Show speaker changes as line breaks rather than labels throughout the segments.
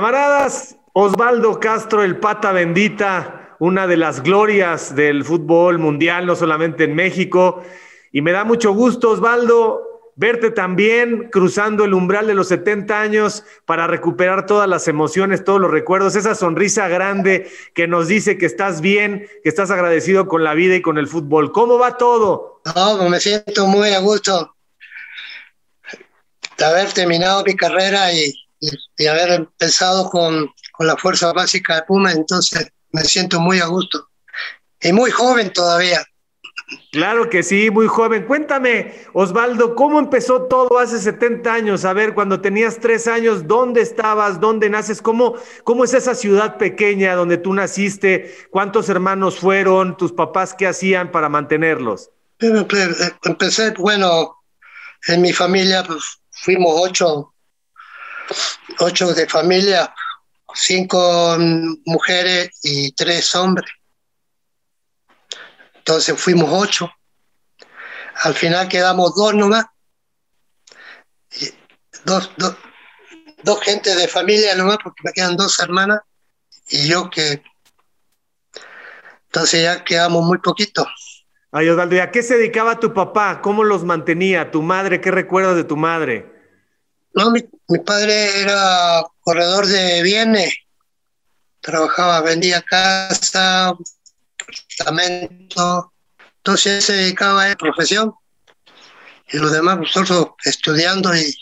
Camaradas, Osvaldo Castro, el pata bendita, una de las glorias del fútbol mundial, no solamente en México. Y me da mucho gusto, Osvaldo, verte también cruzando el umbral de los 70 años para recuperar todas las emociones, todos los recuerdos, esa sonrisa grande que nos dice que estás bien, que estás agradecido con la vida y con el fútbol. ¿Cómo va todo?
No, pues me siento muy a gusto de haber terminado mi carrera y, y, haber empezado con, con la fuerza básica de Puma, entonces me siento muy a gusto. Y muy joven todavía.
Claro que sí, muy joven. Cuéntame, Osvaldo, ¿cómo empezó todo hace 70 años? A ver, cuando tenías tres años, ¿dónde estabas? ¿Dónde naces? ¿Cómo, cómo es esa ciudad pequeña donde tú naciste? ¿Cuántos hermanos fueron? ¿Tus papás qué hacían para mantenerlos?
Pues, empecé, bueno, en mi familia pues, fuimos ocho, ocho de familia, cinco mujeres y tres hombres. Entonces fuimos ocho. Al final quedamos dos nomás. Dos, dos, dos gente de familia nomás, porque me quedan dos hermanas y yo que... Entonces ya quedamos muy poquitos.
Ay, Osvaldo, ¿y a qué se dedicaba tu papá? ¿Cómo los mantenía? ¿Tu madre? ¿Qué recuerdas de tu madre?
No, mi, mi padre era corredor de bienes. Trabajaba, vendía casa, apartamento. Entonces se dedicaba a la profesión. Y los demás nosotros estudiando y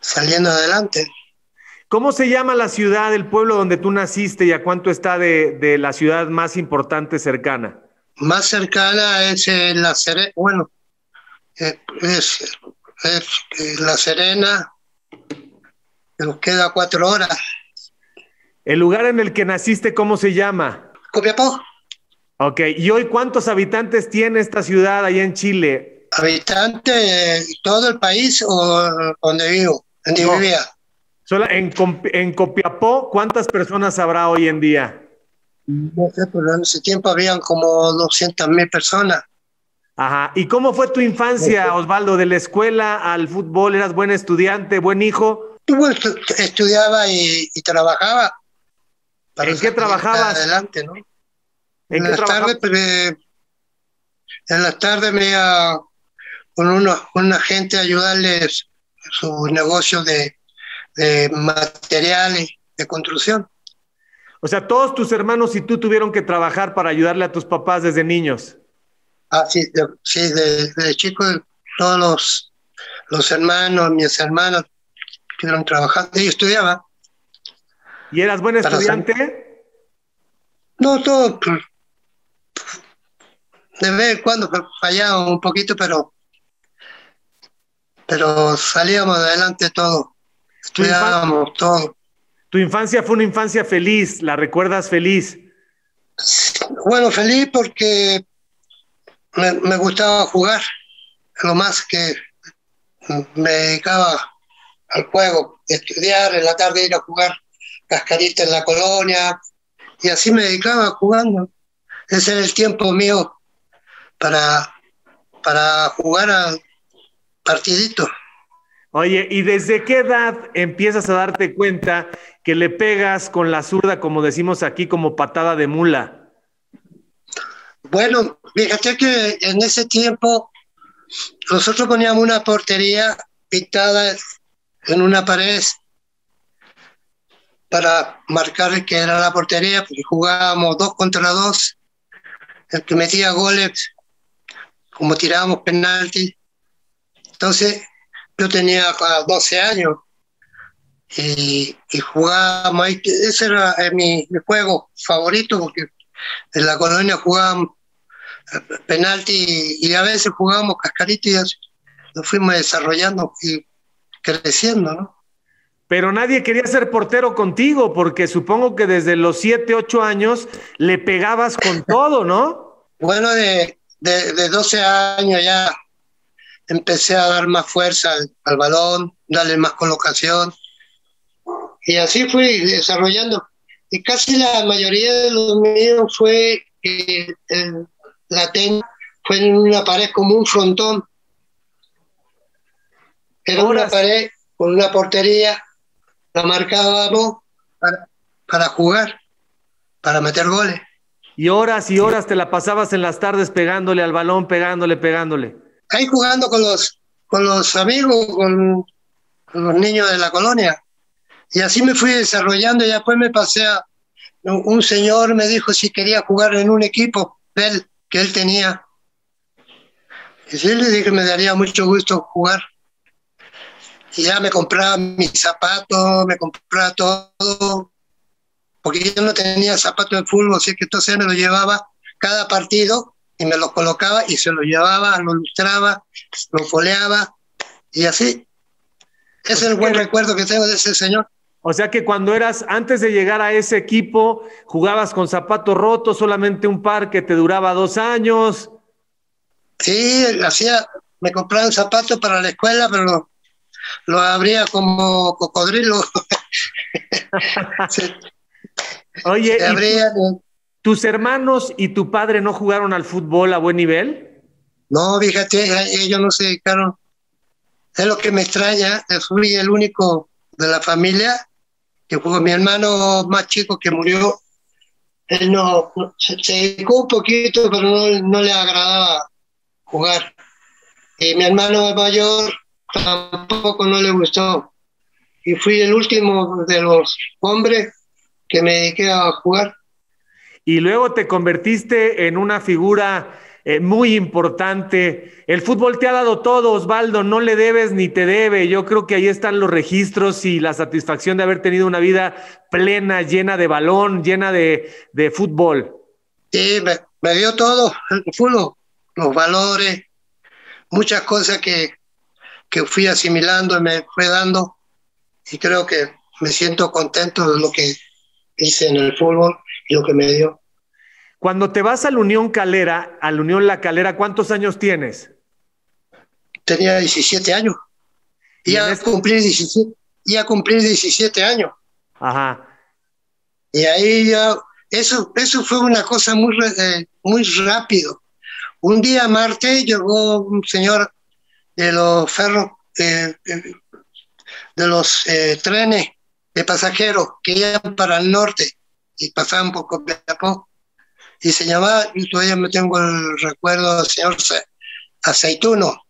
saliendo adelante.
¿Cómo se llama la ciudad, el pueblo donde tú naciste y a cuánto está de, de la ciudad más importante cercana?
Más cercana es La Serena, bueno, es, es, La Serena, nos queda cuatro horas.
¿El lugar en el que naciste, cómo se llama?
Copiapó.
Ok, ¿y hoy cuántos habitantes tiene esta ciudad allá en Chile?
¿Habitantes todo el país o donde vivo? ¿Donde
No.
vivía?
Solo en, en Copiapó, ¿cuántas personas habrá hoy en día?
No sé, pero en ese tiempo habían como 200 mil personas.
Ajá. ¿Y cómo fue tu infancia, Osvaldo? ¿De la escuela al fútbol? ¿Eras buen estudiante, buen hijo?
Yo estudiaba y, y trabajaba.
¿En qué trabajabas?
Adelante, ¿no?
¿En
En, las tardes, pues, eh, en las tardes me iba con una, con una gente a ayudarles su negocio de, de materiales de construcción.
O sea, todos tus hermanos y tú tuvieron que trabajar para ayudarle a tus papás desde niños.
Ah, sí, de, sí, de, de chico todos los, los hermanos, mis hermanos, estuvieron trabajando. Yo estudiaba.
¿Y eras buen estudiante?
No, todo. pues, De vez en cuando fallaba un poquito, pero pero salíamos adelante todo.
Tu
Estudiábamos todo.
Tu infancia fue una infancia feliz, ¿la recuerdas feliz?
Bueno, feliz porque me, gustaba jugar, lo más que me dedicaba al juego, estudiar, en la tarde ir a jugar cascarita en la colonia, y así me dedicaba jugando. Ese era el tiempo mío para, para jugar al partidito.
Oye, ¿y desde qué edad empiezas a darte cuenta que le pegas con la zurda, como decimos aquí, como patada de mula?
Bueno, fíjate que en ese tiempo nosotros poníamos una portería pintada en una pared para marcar que era la portería, porque jugábamos dos contra dos. El que metía goles, como tirábamos penalti. Entonces, yo tenía ah, 12 años y, y jugábamos ahí. Ese era eh, mi, mi juego favorito, porque en la colonia jugábamos penalti y, a veces jugábamos cascarita y así nos fuimos desarrollando y creciendo, ¿no?
Pero nadie quería ser portero contigo, porque supongo que desde los 7, 8 años le pegabas con todo, ¿no?
Bueno, de, de, de 12 años ya empecé a dar más fuerza al, al balón, darle más colocación. Y así fui desarrollando. Y casi la mayoría de los míos fue eh, el- la ten, fue en una pared como un frontón. Era una pared con una portería, la marcábamos para, jugar, para meter goles.
Y horas y horas te la pasabas en las tardes pegándole al balón, pegándole, pegándole.
Ahí jugando con los, con los amigos, con, los niños de la colonia. Y así me fui desarrollando y después me pasé a... Un señor me dijo si quería jugar en un equipo él, que él tenía. Y sí, le dije que me daría mucho gusto jugar y ya me compraba mis zapatos, me compraba todo, porque yo no tenía zapatos de fútbol, así que entonces me lo llevaba cada partido y me lo colocaba y se lo llevaba, lo lustraba, lo foleaba y así. Ese es el buen recuerdo que tengo de ese señor.
O sea que cuando eras, antes de llegar a ese equipo, jugabas con zapatos rotos, solamente un par que te duraba dos años.
Sí, hacía, me compraban zapatos para la escuela, pero lo abría como cocodrilo.
Oye, ¿tus hermanos y tu padre no jugaron al fútbol a buen nivel?
No, fíjate, ellos no se dedicaron. Es lo que me extraña, fui el único de la familia que jugó. Mi hermano más chico que murió, él no, se, dedicó un poquito, pero no, no le agradaba jugar. Y mi hermano mayor tampoco no le gustó. Y fui el último de los hombres que me dediqué a jugar.
Y luego te convertiste en una figura eh, muy importante. El fútbol te ha dado todo, Osvaldo, no le debes ni te debe. Yo creo que ahí están los registros y la satisfacción de haber tenido una vida plena, llena de balón, llena de, de fútbol.
Sí, me, me dio todo el fútbol, los valores, muchas cosas que, que fui asimilando y me fue dando y creo que me siento contento de lo que hice en el fútbol y lo que me dio.
Cuando te vas a la Unión Calera, a la Unión La Calera, ¿cuántos años tienes?
Tenía 17 años. Y a, cumplir 17, y a cumplir 17 años.
Ajá.
Y ahí ya, eso, eso fue una cosa muy, eh, muy rápido. Un día martes llegó un señor de los ferros, eh, eh, de los eh, trenes de pasajeros que iban para el norte y pasaban por Copiapó. Y se llamaba, y todavía me tengo el recuerdo del señor Aceituno.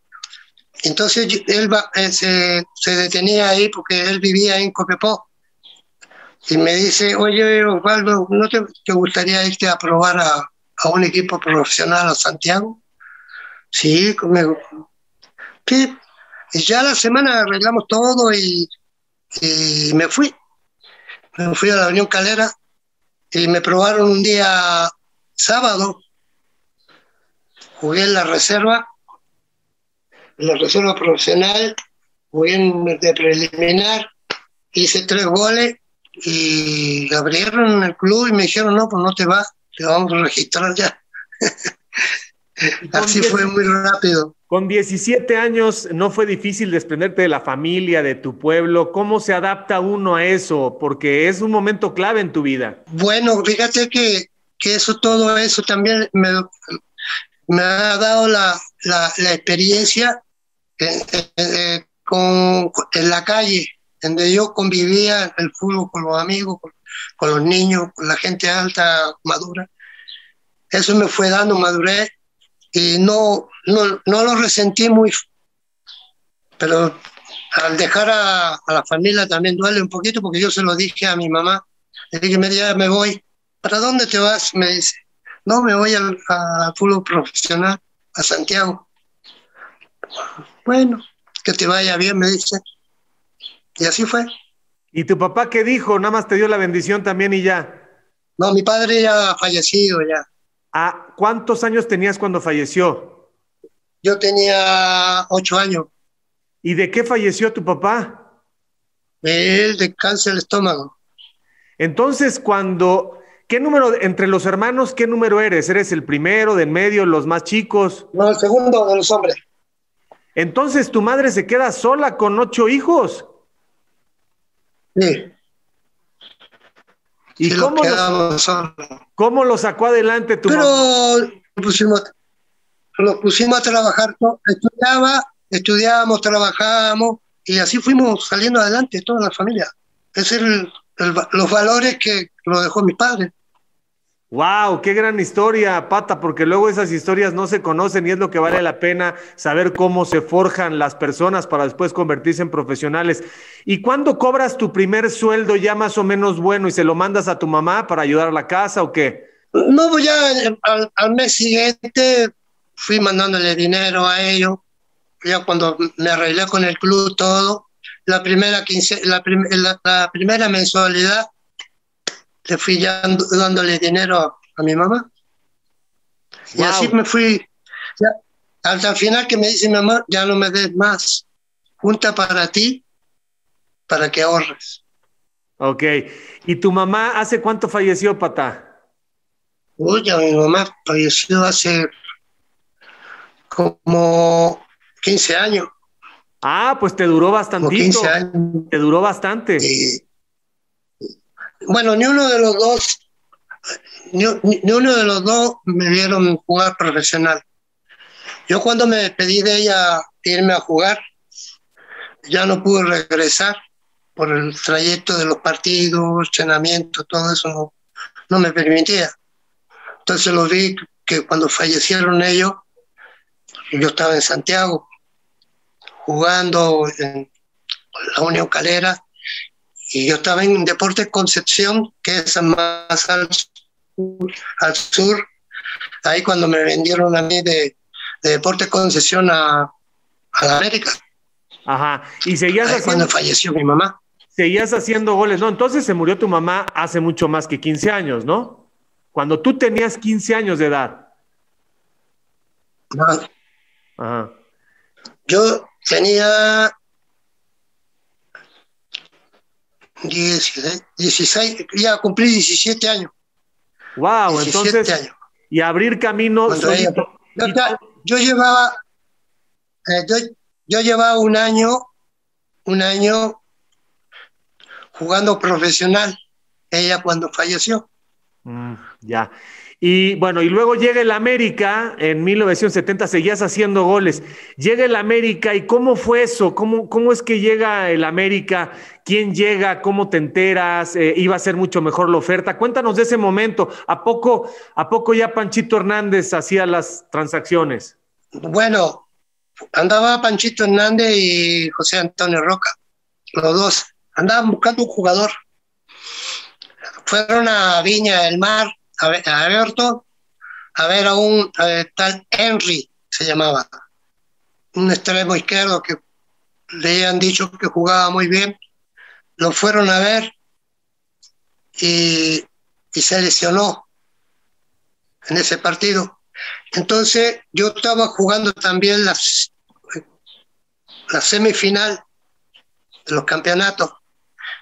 Entonces él se, se, detenía ahí porque él vivía en Copiapó. Y me dice, oye, Osvaldo, ¿no te, te gustaría irte a probar a, a, un equipo profesional a Santiago? Sí, me, Sí, y ya la semana arreglamos todo y, me fui. Me fui a la Unión Calera y me probaron un día sábado. Jugué en la reserva, en la reserva profesional, jugué en de preliminar, hice tres goles y abrieron el club y me dijeron, no, pues no te vas, te vamos a registrar ya. Así fue muy rápido.
Con 17 años no fue difícil desprenderte de la familia, de tu pueblo. ¿Cómo se adapta uno a eso? Porque es un momento clave en tu vida.
Bueno, fíjate que, que eso, todo eso también me, me ha dado la, la, experiencia en, con, en la calle, donde yo convivía el fútbol con los amigos, con, con los niños, con la gente alta, madura. Eso me fue dando madurez y no, no, no lo resentí muy, pero al dejar a, la familia también duele un poquito porque yo se lo dije a mi mamá, le dije, media me voy, ¿para dónde te vas? Me dice, no, me voy al, fútbol profesional, a Santiago. Bueno, que te vaya bien, me dice. Y así fue.
¿Y tu papá qué dijo? Nada más te dio la bendición también y ya.
No, mi padre ya ha fallecido ya.
¿A cuántos años tenías cuando falleció?
Yo tenía ocho años.
¿Y de qué falleció tu papá?
Él de cáncer de estómago.
Entonces, cuando, ¿qué número entre los hermanos, qué número eres? ¿Eres el primero, de en medio, los más chicos?
No, el segundo de los hombres.
Entonces, ¿tu madre se queda sola con ocho hijos?
Sí.
¿Y cómo, cómo, lo sacó adelante tu
Pero lo pusimos, lo pusimos a trabajar, estudiaba, estudiábamos, trabajábamos y así fuimos saliendo adelante toda la familia. Es los valores que lo dejó mi padre.
Wow, qué gran historia, Pata, porque luego esas historias no se conocen y es lo que vale la pena saber cómo se forjan las personas para después convertirse en profesionales. ¿Y cuándo cobras tu primer sueldo ya más o menos bueno y se lo mandas a tu mamá para ayudar a la casa o qué?
No, pues ya al, mes siguiente fui mandándole dinero a ellos, ya cuando me arreglé con el club todo, la primera, la primera mensualidad le fui ya dándole dinero a, mi mamá. Y así me fui. hasta el final que me dice mi mamá, ya no me des más. Junta para ti, para que ahorres.
Ok. ¿Y tu mamá hace cuánto falleció, Pata?
Uy, ya mi mamá falleció hace como 15 años.
Ah, pues te duró bastante. 15 años. Te duró bastante. Sí.
Bueno, ni uno de los dos, ni, uno de los dos me vieron jugar profesional. Yo cuando me pedí de ella irme a jugar, ya no pude regresar por el trayecto de los partidos, entrenamiento, todo eso no, no me permitía. Entonces lo vi que cuando fallecieron ellos, yo estaba en Santiago jugando en la Unión Calera y yo estaba en Deportes Concepción, que es más al sur, ahí cuando me vendieron a mí de, de Deportes Concepción a, a, la América.
Ajá, y seguías
ahí cuando falleció mi mamá.
Seguías haciendo goles, ¿no? Entonces se murió tu mamá hace mucho más que 15 años, ¿no? Cuando tú tenías 15 años de edad.
Ajá. Yo tenía 16, 16, ya cumplí 17 años.
Wow, entonces. Y abrir camino.
yo, llevaba, eh, yo, llevaba un año, un año jugando profesional. Ella cuando falleció.
Mm, ya. Y bueno, y luego llega el América, en 1970 seguías haciendo goles. Llega el América, ¿y cómo fue eso? ¿Cómo, cómo es que llega el América? ¿Quién llega? ¿Cómo te enteras? Eh, ¿Iba a ser mucho mejor la oferta? Cuéntanos de ese momento. ¿A poco, ¿A poco ya Panchito Hernández hacía las transacciones?
Bueno, andaba Panchito Hernández y José Antonio Roca, los dos. Andaban buscando un jugador. Fueron a Viña del Mar a ver, a ver a un tal Henry, se llamaba, un extremo izquierdo que le han dicho que jugaba muy bien. Lo fueron a ver y, se lesionó en ese partido. Entonces yo estaba jugando también la semifinal de los campeonatos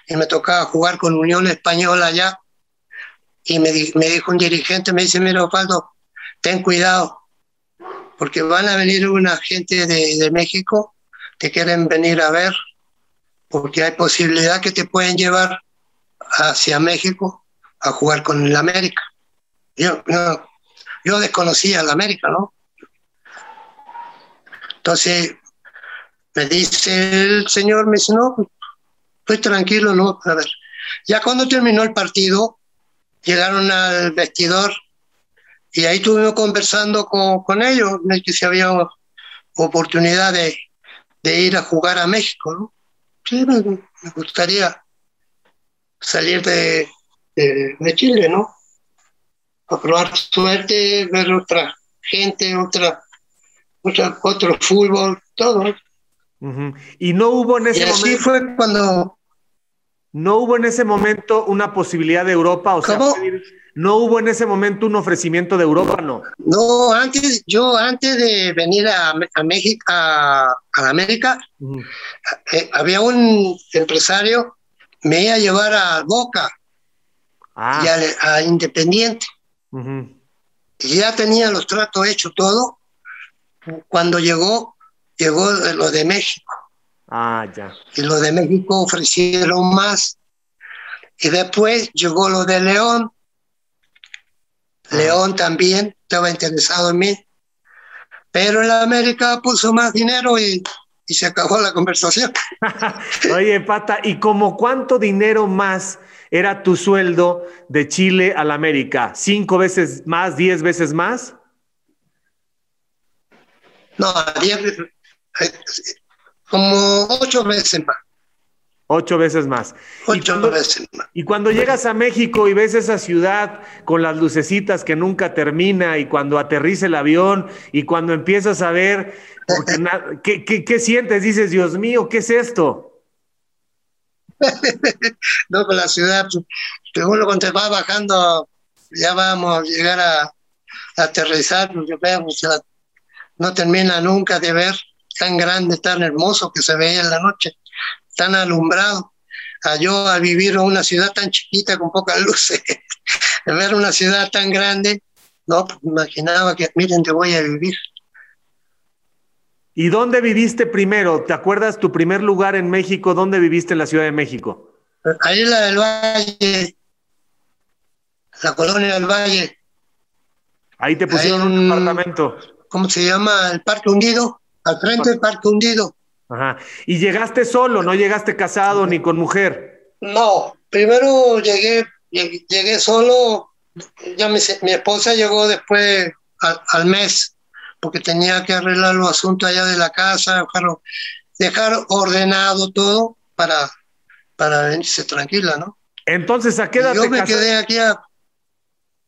y me tocaba jugar con Unión Española allá y me, dijo un dirigente, me dice, mira Osvaldo, ten cuidado, porque van a venir una gente de, de México que quieren venir a ver, porque hay posibilidad que te pueden llevar hacia México a jugar con el América. Yo, yo, yo desconocía el América, ¿no? Entonces me dice el señor, me dice, no, pues tranquilo, no, a ver. Ya cuando terminó el partido, llegaron al vestidor y ahí estuvimos conversando con, con ellos, que si había oportunidad de, de, ir a jugar a México, ¿no? Sí, me, gustaría salir de, de, Chile, ¿no? A probar suerte, ver otra gente, otra, otra otro fútbol, todo.
Y no hubo en ese
y así fue cuando
¿No hubo en ese momento una posibilidad de Europa? O sea, ¿no hubo en ese momento un ofrecimiento de Europa? No.
No, antes, yo antes de venir a, a México, a, América, eh, había un empresario, me iba a llevar a Boca ah. y a, Independiente. Y ya tenía los tratos hechos todo. Cuando llegó, llegó lo de México.
Ah, ya.
Y los de México ofrecieron más. Y después llegó lo de León. Ah. León también estaba interesado en mí. Pero en América puso más dinero y, se acabó la conversación.
Oye, Pata, ¿y como cuánto dinero más era tu sueldo de Chile a la América? ¿Cinco veces más, diez veces más?
No, diez, como ocho veces más.
Ocho veces más.
Ocho veces más.
Y cuando llegas a México y ves esa ciudad con las lucecitas que nunca termina y cuando aterriza el avión y cuando empiezas a ver, ¿qué, qué, qué sientes? Dices, Dios mío, ¿qué es esto?
no, con la ciudad, uno cuando va bajando, ya vamos a llegar a, aterrizar, porque vemos, no termina nunca de ver tan grande, tan hermoso que se veía en la noche tan alumbrado. A yo a vivir en una ciudad tan chiquita con pocas luces, ver una ciudad tan grande, no, pues, imaginaba que, miren, te voy a vivir.
¿Y dónde viviste primero? ¿Te acuerdas tu primer lugar en México? ¿Dónde viviste en la Ciudad de México?
Ahí la del Valle, la colonia del Valle.
Ahí te pusieron un apartamento.
¿Cómo se llama? El Parque Hundido, al frente del Parque Hundido.
Ajá. ¿Y llegaste solo, no llegaste casado ni con mujer?
No, primero llegué, llegué, solo, ya mi, esposa llegó después al, mes, porque tenía que arreglar los asuntos allá de la casa, dejar, ordenado todo para, para venirse tranquila, ¿no?
Entonces, ¿a qué edad
Yo me quedé aquí a...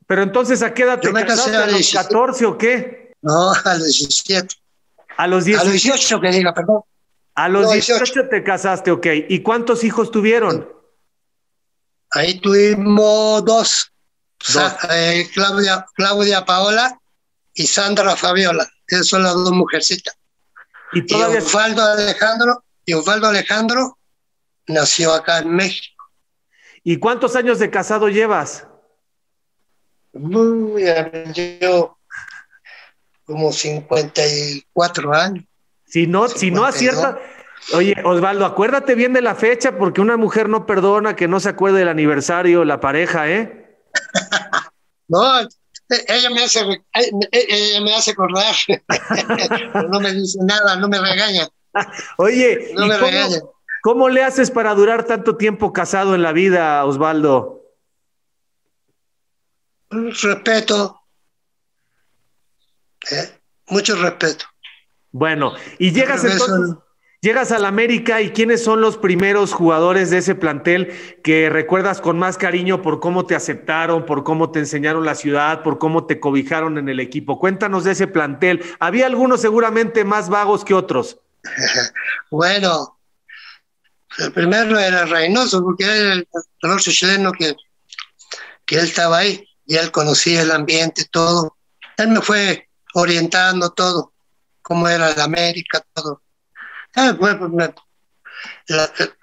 Pero entonces, ¿a qué edad te casaste? ¿A los 14 o qué?
No, a los 17.
A los 18.
A los 18 que diga, perdón.
A los 18. te casaste, ok. ¿Y cuántos hijos tuvieron?
Ahí tuvimos dos. Eh, Claudia, Claudia Paola y Sandra Fabiola. Esas son las dos mujercitas. Y, todavía... Osvaldo Alejandro, y Osvaldo Alejandro nació acá en México.
¿Y cuántos años de casado llevas?
yo como 54 años.
Si no, si no acierta. Oye, Osvaldo, acuérdate bien de la fecha porque una mujer no perdona que no se acuerde del aniversario, la pareja, ¿eh?
no, ella me hace, ella me hace acordar. no me dice nada, no me regaña.
Oye, no me cómo, regaña. ¿cómo le haces para durar tanto tiempo casado en la vida, Osvaldo?
Respeto. ¿Eh? Mucho respeto.
Bueno, y llegas entonces, llegas al América y quiénes son los primeros jugadores de ese plantel que recuerdas con más cariño por cómo te aceptaron, por cómo te enseñaron la ciudad, por cómo te cobijaron en el equipo. Cuéntanos de ese plantel. Había algunos seguramente más vagos que otros.
bueno, el primero era Reynoso, porque era el otro chileno que, que él estaba ahí y él conocía el ambiente, todo. Él me fue orientando todo cómo era la América, todo. Ah, pues,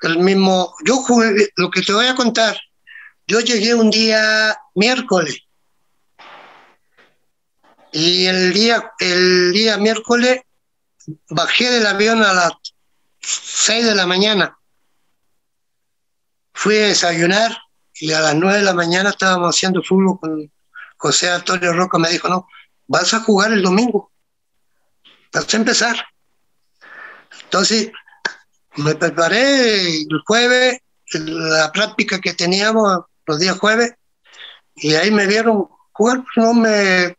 el mismo, yo jugué, lo que te voy a contar, yo llegué un día miércoles y el día, el día miércoles bajé del avión a las 6 de la mañana. Fui a desayunar y a las 9 de la mañana estábamos haciendo fútbol con José Antonio Roca. Me dijo, no, vas a jugar el domingo para empezar. Entonces, me preparé el jueves, la práctica que teníamos los días jueves, y ahí me vieron jugar, no me,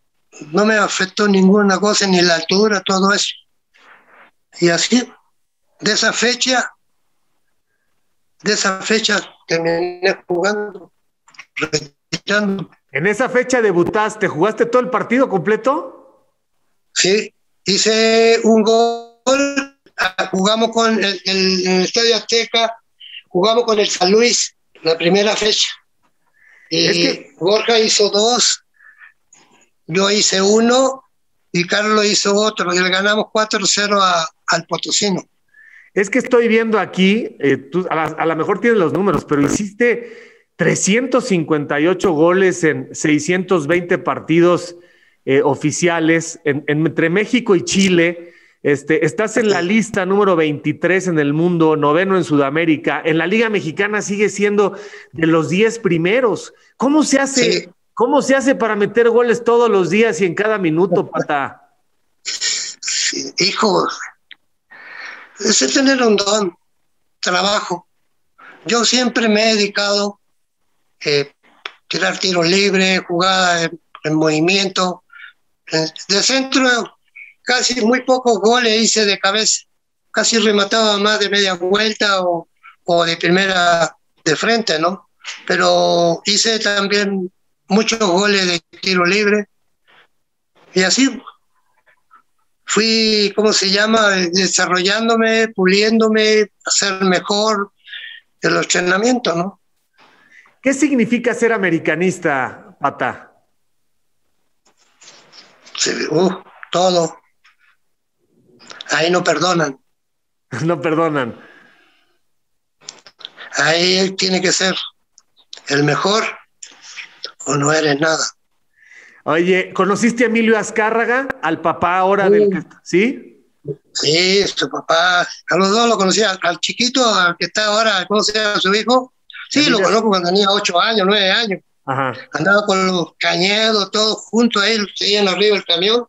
no me afectó ninguna cosa, ni la altura, todo eso. Y así, de esa fecha, de esa fecha terminé jugando,
En esa fecha debutaste, ¿jugaste todo el partido completo?
Sí, hice un gol, ah, jugamos con el, Estadio Azteca, jugamos con el San Luis, la primera fecha. Y Borja hizo dos, yo hice uno y Carlos hizo otro, y le ganamos 4-0 al Potosino.
Es que estoy viendo aquí, eh, a, lo mejor tienes los números, pero hiciste 358 goles en 620 partidos eh, oficiales entre México y Chile. Este, estás en la lista número 23 en el mundo, noveno en Sudamérica. En la Liga Mexicana sigue siendo de los 10 primeros. ¿Cómo se hace? ¿Cómo se hace para meter goles todos los días y en cada minuto, pata?
hijo, es tener un don, trabajo. Yo siempre me he dedicado eh, tirar tiros libres, jugada en, movimiento. De centro, casi muy pocos goles hice de cabeza. Casi remataba más de media vuelta o, o de primera de frente, ¿no? Pero hice también muchos goles de tiro libre. Y así fui, ¿cómo se llama? Desarrollándome, puliéndome, hacer mejor el entrenamiento, ¿no?
¿Qué significa ser americanista, Pata?
Uh, todo. Ahí no perdonan.
no perdonan.
Ahí tiene que ser el mejor o no eres nada.
Oye, ¿conociste a Emilio Azcárraga, al papá ahora del ¿Sí?
Sí, su papá, a los dos lo conocía, al chiquito, al que está ahora, ¿cómo se llama su hijo? Sí, lo conozco cuando tenía ocho años, nueve años. Ajá. Andaba con los cañedos, todos juntos ahí, seguían arriba del camión.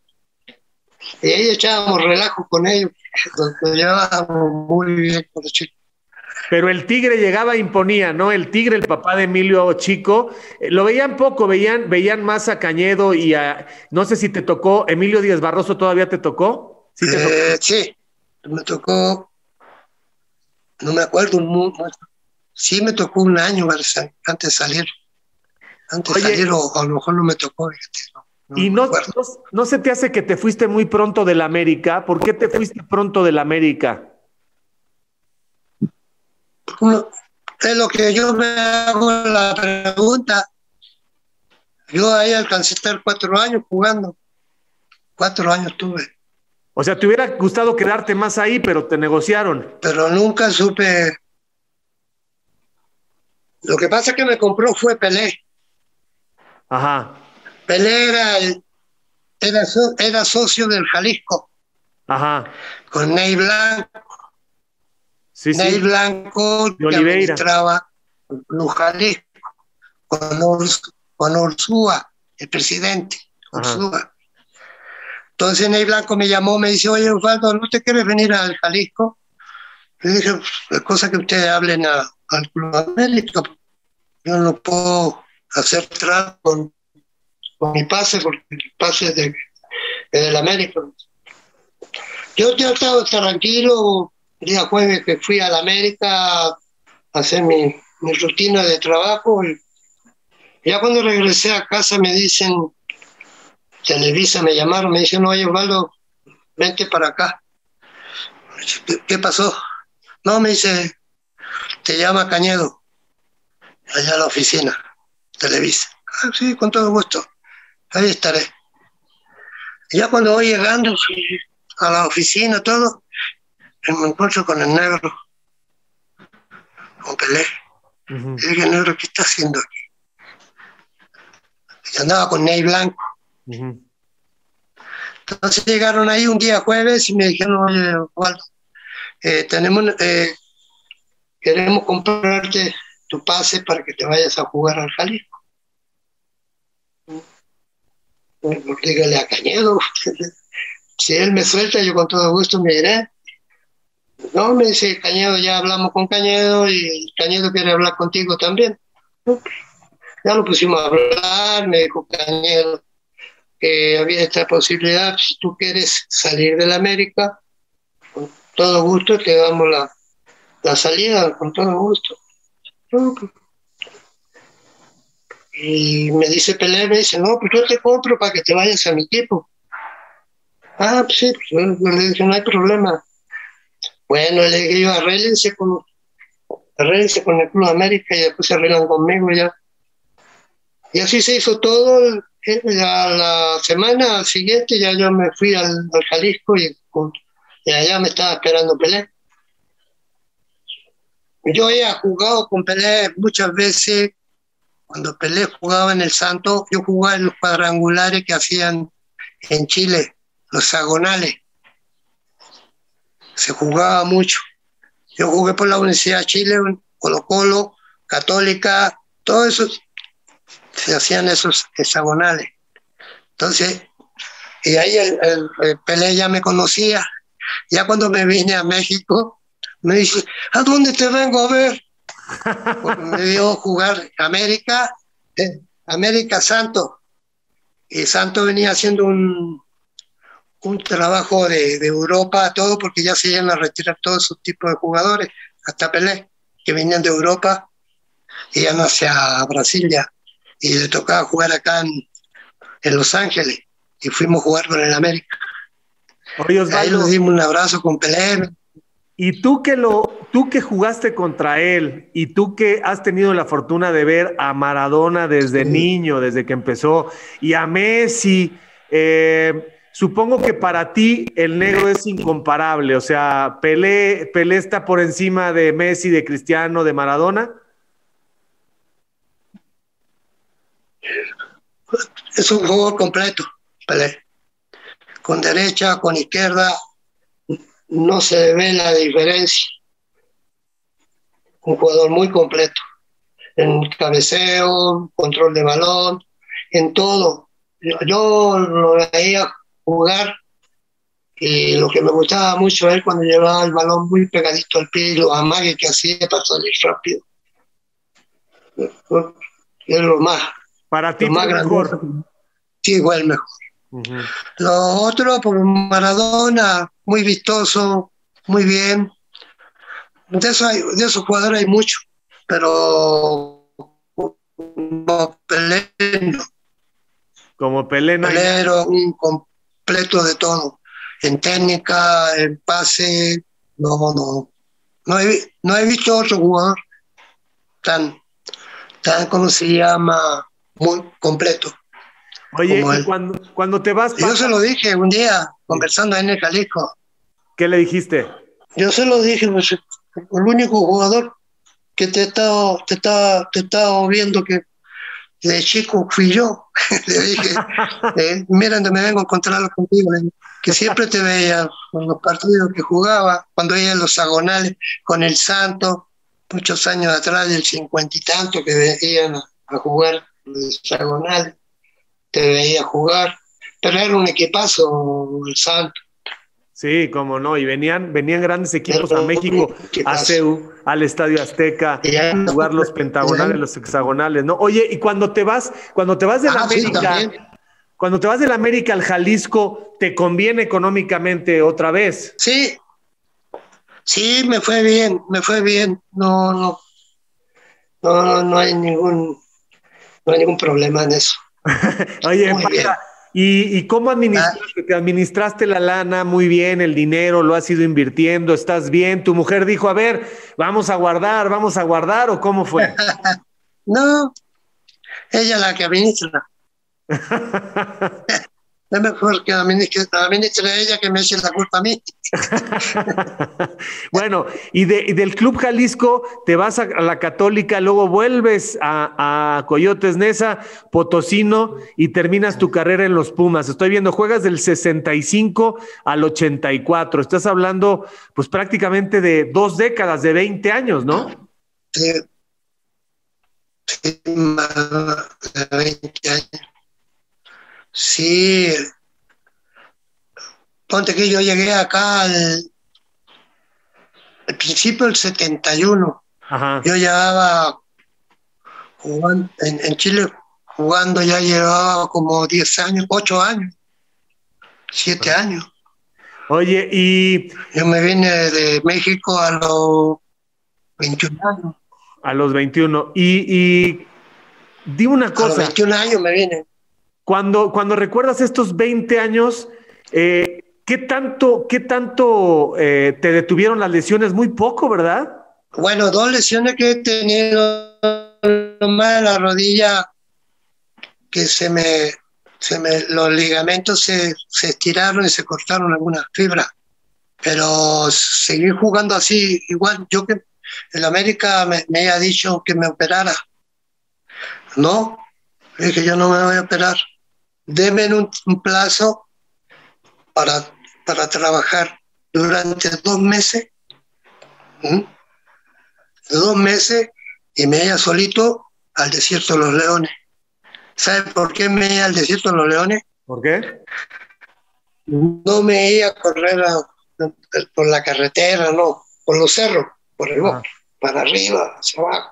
Y ahí echábamos relajo con ellos, nos llevábamos muy bien con los chicos.
Pero el Tigre llegaba e imponía, ¿no? El Tigre, el papá de Emilio Chico, eh, lo veían poco, veían, veían más a Cañedo y a, no sé si te tocó, Emilio Díaz Barroso todavía te tocó.
Sí, eh, sí me tocó, no me acuerdo, sí me tocó un año antes de salir. Antes de salir, o a lo mejor no me tocó.
¿Y no, no, no, se te hace que te fuiste muy pronto de la América? ¿Por qué te fuiste pronto de la América?
es lo que yo me hago la pregunta. Yo ahí alcancé a estar cuatro años jugando. Cuatro años tuve.
O sea, te hubiera gustado quedarte más ahí, pero te negociaron.
Pero nunca supe. Lo que pasa que me compró fue Pelé.
Ajá.
Pelé era, era, era socio del Jalisco.
Ajá.
Con Ney Blanco
Sí,
Ney Blanco
que administraba
Lujalisco con, con Ursúa, el presidente, Ursúa. Entonces Ney Blanco me llamó, me dice, oye, Osvaldo, ¿no te quieres venir al Jalisco? Le dije, es pues, cosa que ustedes hablen al Club América. Yo no puedo hacer trato con, mi pase, porque el pase es de, del América. Yo he estado tranquilo, el día jueves que fui a la América a hacer mi, rutina de trabajo. Ya cuando regresé a casa me dicen, Televisa me llamaron, me dicen, oye Osvaldo, vente para acá. ¿Qué pasó? No, me dice, te llama Cañedo, allá a la oficina, Televisa. Ah, sí, con todo gusto, ahí estaré. ya cuando voy llegando a la oficina, todo, me encuentro con el negro, con Pelé. Y dije, negro, ¿qué está haciendo aquí? Y andaba con Ney Blanco. Entonces llegaron ahí un día jueves y me dijeron, oye, Waldo, eh, tenemos, eh, queremos comprarte tu pase para que te vayas a jugar al Jalisco. Dígale a Cañedo, si él me suelta, yo con todo gusto me iré. No, me dice Cañedo, ya hablamos con Cañedo y Cañedo quiere hablar contigo también. Ya lo pusimos a hablar, me dijo Cañedo que había esta posibilidad, si tú quieres salir de la América, con todo gusto te damos la, la salida, con todo gusto. Y me dice Pelé, me dice, no, pues yo te compro para que te vayas a mi equipo. Ah, pues sí, pues yo le dije, no hay problema. Bueno, le dije yo, arréglense con, arréglense con el Club América y después se arreglan conmigo ya. Y así se hizo todo. Ya la semana siguiente ya yo me fui al, Jalisco y, allá me estaba esperando Pelé. Yo había jugado con Pelé muchas veces. Cuando Pelé jugaba en el Santo, yo jugaba en los cuadrangulares que hacían en Chile, los sagonales se jugaba mucho. Yo jugué por la Universidad de Chile, Colo Colo, Católica, todo eso se hacían esos hexagonales. Entonces, y ahí el, Pelé ya me conocía. Ya cuando me vine a México, me dice, ¿a dónde te vengo a ver? me vio jugar América, eh, América Santo. Y Santo venía haciendo un, un trabajo de, de, Europa, todo, porque ya se iban a retirar todos esos tipos de jugadores, hasta Pelé, que venían de Europa y ya no hacia Brasil ya. Y le tocaba jugar acá en, en Los Ángeles y fuimos a jugar con el América. Ahí nos dimos un abrazo con Pelé.
Y tú que lo, tú que jugaste contra él y tú que has tenido la fortuna de ver a Maradona desde niño, desde que empezó, y a Messi, eh, supongo que para ti el negro es incomparable. O sea, Pelé, Pelé está por encima de Messi, de Cristiano, de Maradona.
Es un jugador completo, Pelé con derecha, con izquierda, no se ve la diferencia. Un jugador muy completo, en cabeceo, control de balón, en todo. Yo lo veía jugar y lo que me gustaba mucho es cuando llevaba el balón muy pegadito al pie y lo amague que hacía para salir rápido. Es lo más.
Para ti,
lo más mejor. Sí, igual mejor. Los otros, por Maradona, muy vistoso, muy bien. De, eso de esos jugadores hay muchos, pero como Pelé,
como Pelé,
un completo de todo. En técnica, en pase, no, no. No he, no he visto otro jugador tan, tan, ¿cómo se llama? Muy completo.
Oye, cuando, cuando te vas...
Yo se lo dije un día, conversando en el Jalisco.
¿Qué le dijiste?
Yo se lo dije, pues, el único jugador que te estaba, te estaba, te estaba viendo que de chico fui yo. le dije, eh, mira, me vengo a encontrarlo contigo. Que siempre te veía en los partidos que jugaba, cuando iba en los agonales con el Santo, muchos años atrás, del cincuenta y tanto, que venían a, a jugar los agonales te veía jugar, pero era un equipazo el Santo.
Sí, como no, y venían, venían grandes equipos a México, a CEU, al Estadio Azteca, a jugar los pentagonales, los hexagonales, ¿no? Oye, y cuando te vas, cuando te vas de la ah, América, cuando te vas de la América al Jalisco, ¿te conviene económicamente otra vez?
Sí, sí, me fue bien, me fue bien, no, no, no, no hay ningún, no hay ningún problema en eso.
Oye, ¿y, cómo administraste? Ah. administraste la lana muy bien, el dinero, lo has ido invirtiendo, estás bien. Tu mujer dijo, a ver, vamos a guardar, vamos a guardar, ¿o cómo fue?
no, ella la que administra. Es mejor que la ministra, ella que me eche la culpa a mí.
bueno, y, del Club Jalisco te vas a, la Católica, luego vuelves a, Coyotes Nesa, Potosino y terminas tu carrera en los Pumas. Estoy viendo, juegas del 65 al 84. Estás hablando, pues prácticamente de dos décadas, de 20 años, ¿no?
Sí. Sí, de 20 años. Sí. Ponte que yo llegué acá al, principio del 71. Ajá. Yo llevaba jugando en, Chile jugando ya llevaba como 10 años, 8 años, 7 años.
Oye, y...
Yo me vine de México a los 21 años.
A los 21. Y, y di una cosa. A los
21 años me vine.
Cuando, cuando recuerdas estos 20 años, eh, ¿qué tanto, qué tanto eh, te detuvieron las lesiones? Muy poco, ¿verdad?
Bueno, dos lesiones que he tenido, más la rodilla, que se me, se me los ligamentos se, se estiraron y se cortaron algunas fibras. Pero seguir jugando así, igual, yo que en América me, me había dicho que me operara. No, dije yo no me voy a operar deben un, plazo para, para trabajar durante dos meses, dos meses, y me iba solito al desierto de los leones. ¿Sabe por qué me iba al desierto de los leones?
¿Por qué?
No me iba a correr por la carretera, no, por los cerros, por el bosque. para arriba, hacia abajo.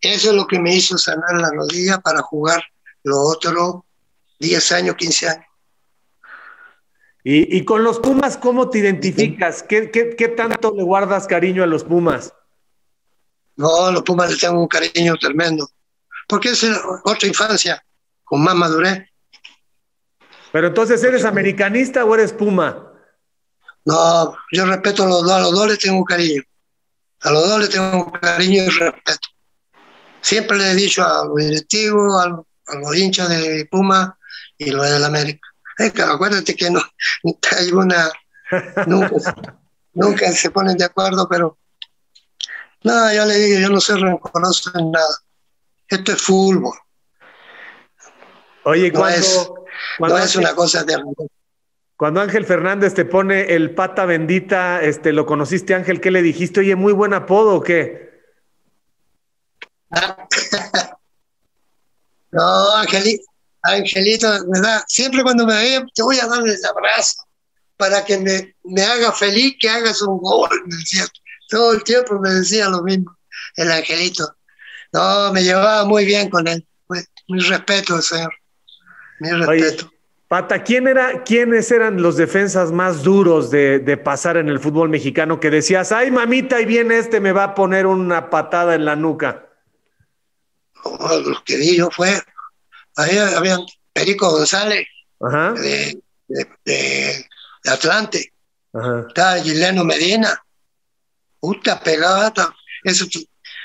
Eso es lo que me hizo sanar la rodilla para jugar los otros 10 años, 15 años.
Y, con los Pumas, ¿cómo te identificas? ¿Qué, ¿Qué, tanto le guardas cariño a los Pumas?
No, a los Pumas les tengo un cariño tremendo. Porque es otra infancia, con más madurez.
Pero entonces, ¿eres americanista o eres Puma?
No, yo respeto a los dos, a los dos les tengo un cariño. A los dos les tengo un cariño y respeto. Siempre le he dicho a los directivos, a, los hinchas de Puma y los del América acuérdate que no hay una nunca, se ponen de acuerdo, pero no, yo le digo, yo no soy rencoroso en nada. Esto es fútbol.
Oye,
no es, no es una cosa de
cuando Ángel Fernández te pone el pata bendita, este, ¿lo conociste Ángel? ¿Qué le dijiste? Oye, muy buen apodo o qué?
no, Ángel, Angelito, ¿verdad? Siempre cuando me veía, te voy a dar el abrazo para que me, me haga feliz, que hagas un gol, me decía. Todo el tiempo me decía lo mismo, el Angelito. No, me llevaba muy bien con él. Mi respeto, señor. Mi respeto.
Pata, ¿quién era, ¿quiénes eran los defensas más duros de, de, pasar en el fútbol mexicano que decías, ay mamita, y viene este, me va a poner una patada en la nuca?
lo que vi yo fue había Perico González De, de, Atlante. Estaba Gileno Medina. Puta pegada. Eso,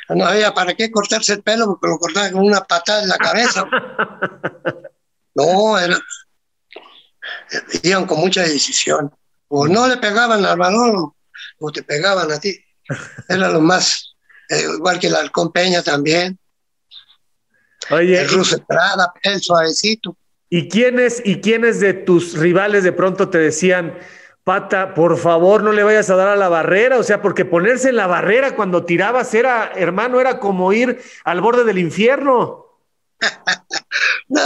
no había para qué cortarse el pelo porque lo cortaba con una patada en la cabeza. no, era, iban con mucha decisión. O no le pegaban al balón o te pegaban a ti. Era lo más, eh, igual que el halcón Peña también.
Oye,
ruso Estrada, el suavecito.
¿Y quiénes, ¿Y quiénes de tus rivales de pronto te decían, Pata, por favor, no le vayas a dar a la barrera? O sea, porque ponerse en la barrera cuando tirabas era, hermano, era como ir al borde del infierno.
no,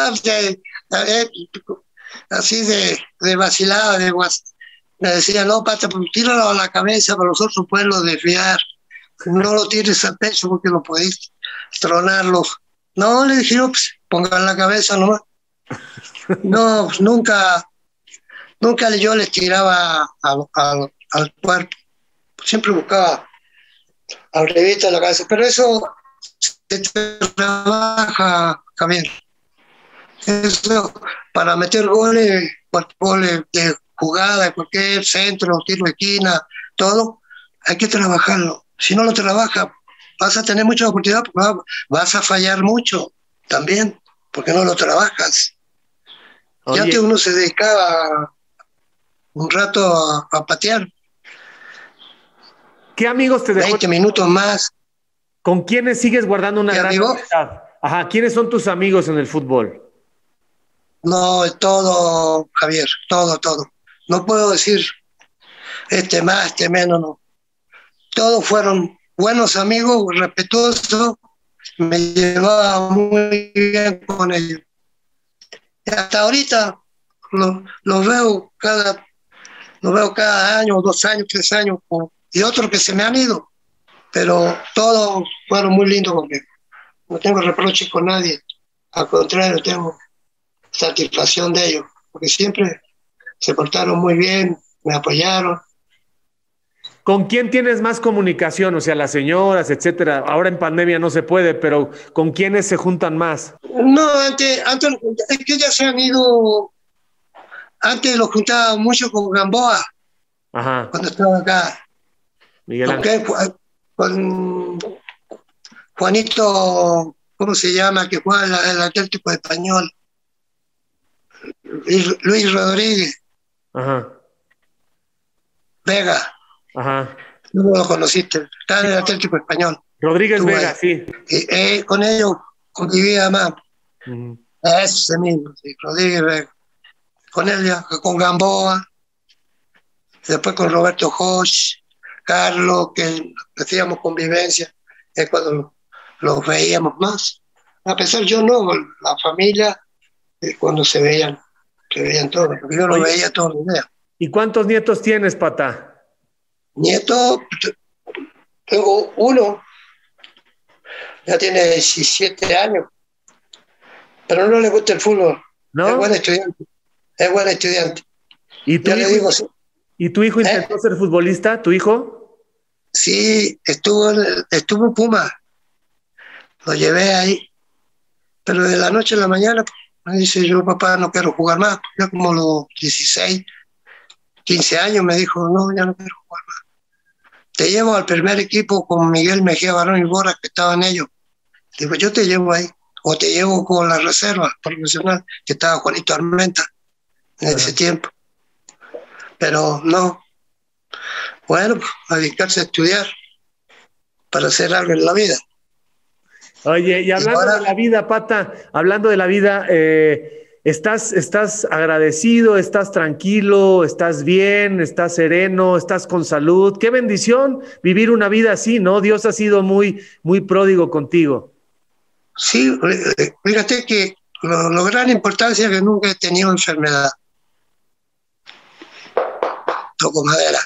así de, de vacilada, de me decía, no, Pata, pues tíralo a la cabeza para los otros pueblos desviar. No lo tires al pecho porque lo podéis tronarlo no, le dije, pues, pongan la cabeza nomás. No, pues, nunca, nunca yo les tiraba al, cuerpo. Siempre buscaba al revista de la cabeza. Pero eso se trabaja, Javier. Eso, para meter goles, goles de jugada, cualquier centro, tiro de esquina, todo, hay que trabajarlo. Si no lo trabaja, vas a tener mucha oportunidad, vas a fallar mucho también, porque no lo trabajas. Ya que uno se dedicaba un rato a, patear.
¿Qué amigos te
dejó? 20 minutos más.
¿Con quiénes sigues guardando una gran amistad? Ajá, ¿quiénes son tus amigos en el fútbol?
No, todo, Javier, todo, todo. No puedo decir este más, este menos, no. Todos fueron buenos amigos, respetuosos, me llevaba muy bien con ellos. hasta ahorita los veo cada los veo cada año, dos años, tres años, y otros que se me han ido, pero todos fueron muy lindos conmigo. No tengo reproches con nadie, al contrario, tengo satisfacción de ellos, porque siempre se portaron muy bien, me apoyaron,
¿Con quién tienes más comunicación? O sea, las señoras, etcétera. Ahora en pandemia no se puede, pero ¿con quiénes se juntan más?
No, antes, antes es que ya se han ido. Antes lo juntaba mucho con Gamboa. Ajá. Cuando estaba acá. Miguel Ángel. Con Juanito, ¿cómo se llama? Que juega el, el Atlético Español. Luis Rodríguez. Ajá. Vega. Ajá. No lo conociste, está en el Atlético Español.
Rodríguez Vega, sí.
Eh, con ellos convivía más. Ese mismo, sí, Rodríguez Vega. Con él, con Gamboa, después con Roberto Josh, Carlos, que hacíamos convivencia, es cuando los veíamos más. A pesar yo no, la familia, eh, cuando se veían, se veían todos, yo lo veía todos los días.
¿Y cuántos nietos tienes, Pata?
Nieto, Tengo uno, ya tiene 17 años, pero no le gusta el fútbol. ¿No? Es buen estudiante. Es buen estudiante.
¿Y tu, hijo, digo, ¿Y tu hijo intentó ¿Eh? ser futbolista? ¿Tu hijo?
Sí, estuvo, estuvo en Puma. Lo llevé ahí. Pero de la noche a la mañana me dice, yo papá no quiero jugar más. Ya como los 16, 15 años me dijo, no, ya no quiero jugar más. Te llevo al primer equipo con Miguel Mejía Barón y Bora, que estaban ellos. Digo, yo te llevo ahí. O te llevo con la reserva profesional, que estaba Juanito Armenta en ese tiempo. Pero no. Bueno, pues, a dedicarse a estudiar para hacer algo en la vida.
Oye, y hablando de la vida, Pata, hablando de la vida, eh, ¿estás, ¿estás agradecido, estás tranquilo, estás bien, estás sereno, estás con salud? Qué bendición vivir una vida así, ¿no? Dios ha sido muy, muy pródigo contigo.
Sí, eh, fíjate que lo, gran importancia es que nunca he tenido enfermedad. Toco madera.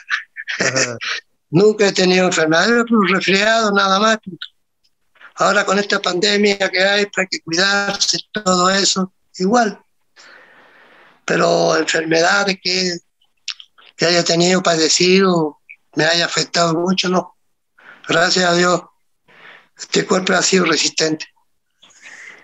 nunca he tenido enfermedad, resfriado, nada más. Ahora con esta pandemia que hay, para que cuidarse, todo eso, igual. Pero enfermedades que, que haya tenido padecido, me haya afectado mucho, no. Gracias a Dios, este cuerpo ha sido resistente.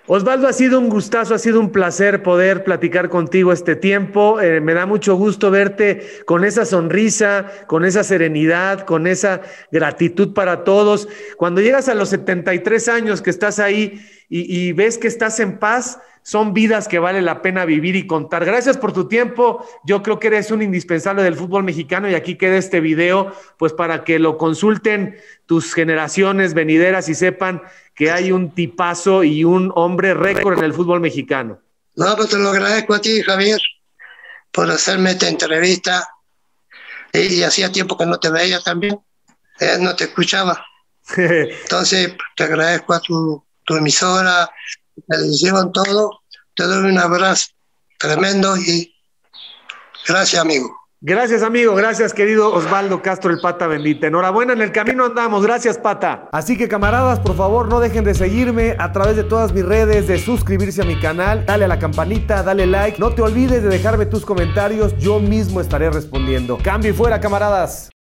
Osvaldo, ha sido un gustazo, ha sido un placer poder platicar contigo este tiempo. Eh, me da mucho gusto verte con esa sonrisa, con esa serenidad, con esa gratitud para todos. Cuando llegas a los 73 años que estás ahí y, ves que estás en paz, son vidas que vale la pena vivir y contar. Gracias por tu tiempo. Yo creo que eres un indispensable del fútbol mexicano y aquí queda este video, pues para que lo consulten tus generaciones venideras y sepan que hay un tipazo y un hombre récord en el fútbol mexicano.
No, pues te lo agradezco a ti, Javier, por hacerme esta entrevista. Y, hacía tiempo que no te veía también, eh, no te escuchaba. Entonces, te agradezco a tu, tu emisora, televisión, todo. Te doy un abrazo tremendo y gracias, amigo.
Gracias, amigo. Gracias, querido Osvaldo Castro, el pata bendita. Enhorabuena, en el camino andamos. Gracias, pata. Así que, camaradas, por favor, no dejen de seguirme a través de todas mis redes, de suscribirse a mi canal, dale a la campanita, dale like. No te olvides de dejarme tus comentarios. Yo mismo estaré respondiendo. Cambio y fuera, camaradas.